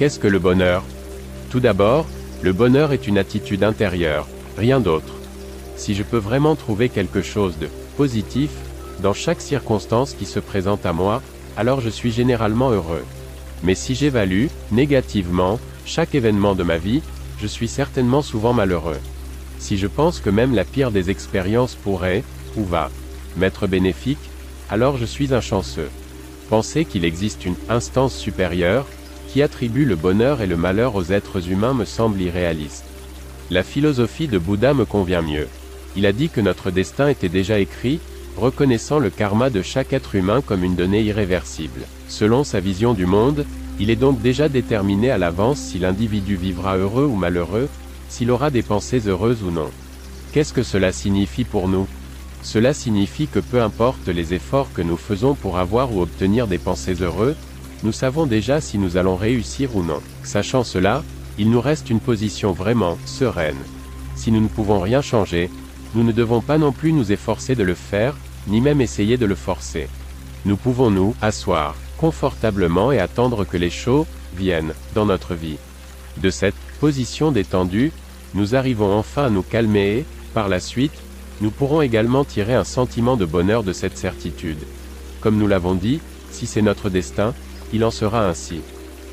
Qu'est-ce que le bonheur? Tout d'abord, le bonheur est une attitude intérieure, rien d'autre. Si je peux vraiment trouver quelque chose de positif dans chaque circonstance qui se présente à moi, alors je suis généralement heureux. Mais si j'évalue, négativement, chaque événement de ma vie, je suis certainement souvent malheureux. Si je pense que même la pire des expériences pourrait, ou va, m'être bénéfique, alors je suis un chanceux. Penser qu'il existe une instance supérieure, qui attribue le bonheur et le malheur aux êtres humains me semble irréaliste. La philosophie de Bouddha me convient mieux. Il a dit que notre destin était déjà écrit, reconnaissant le karma de chaque être humain comme une donnée irréversible. Selon sa vision du monde, il est donc déjà déterminé à l'avance si l'individu vivra heureux ou malheureux, s'il aura des pensées heureuses ou non. Qu'est-ce que cela signifie pour nous? Cela signifie que peu importe les efforts que nous faisons pour avoir ou obtenir des pensées heureuses, nous savons déjà si nous allons réussir ou non. Sachant cela, il nous reste une position vraiment sereine. Si nous ne pouvons rien changer, nous ne devons pas non plus nous efforcer de le faire, ni même essayer de le forcer. Nous pouvons nous asseoir confortablement et attendre que les choses viennent dans notre vie. De cette position détendue, nous arrivons enfin à nous calmer et, par la suite, nous pourrons également tirer un sentiment de bonheur de cette certitude. Comme nous l'avons dit, si c'est notre destin, il en sera ainsi.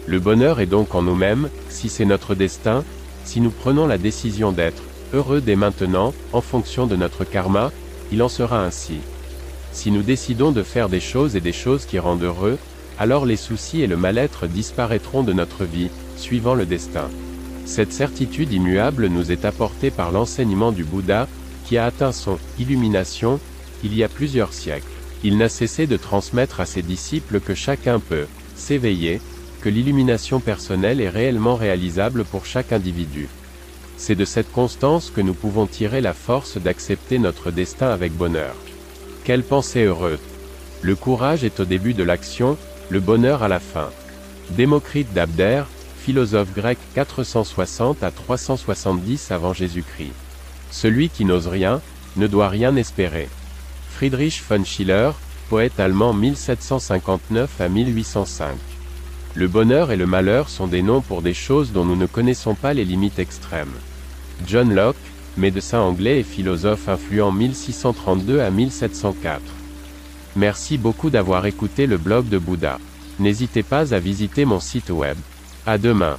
Le bonheur est donc en nous-mêmes, si c'est notre destin, si nous prenons la décision d'être heureux dès maintenant, en fonction de notre karma, il en sera ainsi. Si nous décidons de faire des choses et des choses qui rendent heureux, alors les soucis et le mal-être disparaîtront de notre vie, suivant le destin. Cette certitude immuable nous est apportée par l'enseignement du Bouddha, qui a atteint son illumination il y a plusieurs siècles. Il n'a cessé de transmettre à ses disciples que chacun peut s'éveiller, que l'illumination personnelle est réellement réalisable pour chaque individu. C'est de cette constance que nous pouvons tirer la force d'accepter notre destin avec bonheur. Quelle pensée heureuse Le courage est au début de l'action, le bonheur à la fin. Démocrite d'Abder, philosophe grec 460 à 370 avant Jésus-Christ. Celui qui n'ose rien, ne doit rien espérer. Friedrich von Schiller, poète allemand 1759 à 1805. Le bonheur et le malheur sont des noms pour des choses dont nous ne connaissons pas les limites extrêmes. John Locke, médecin anglais et philosophe influent 1632 à 1704. Merci beaucoup d'avoir écouté le blog de Bouddha. N'hésitez pas à visiter mon site web. À demain.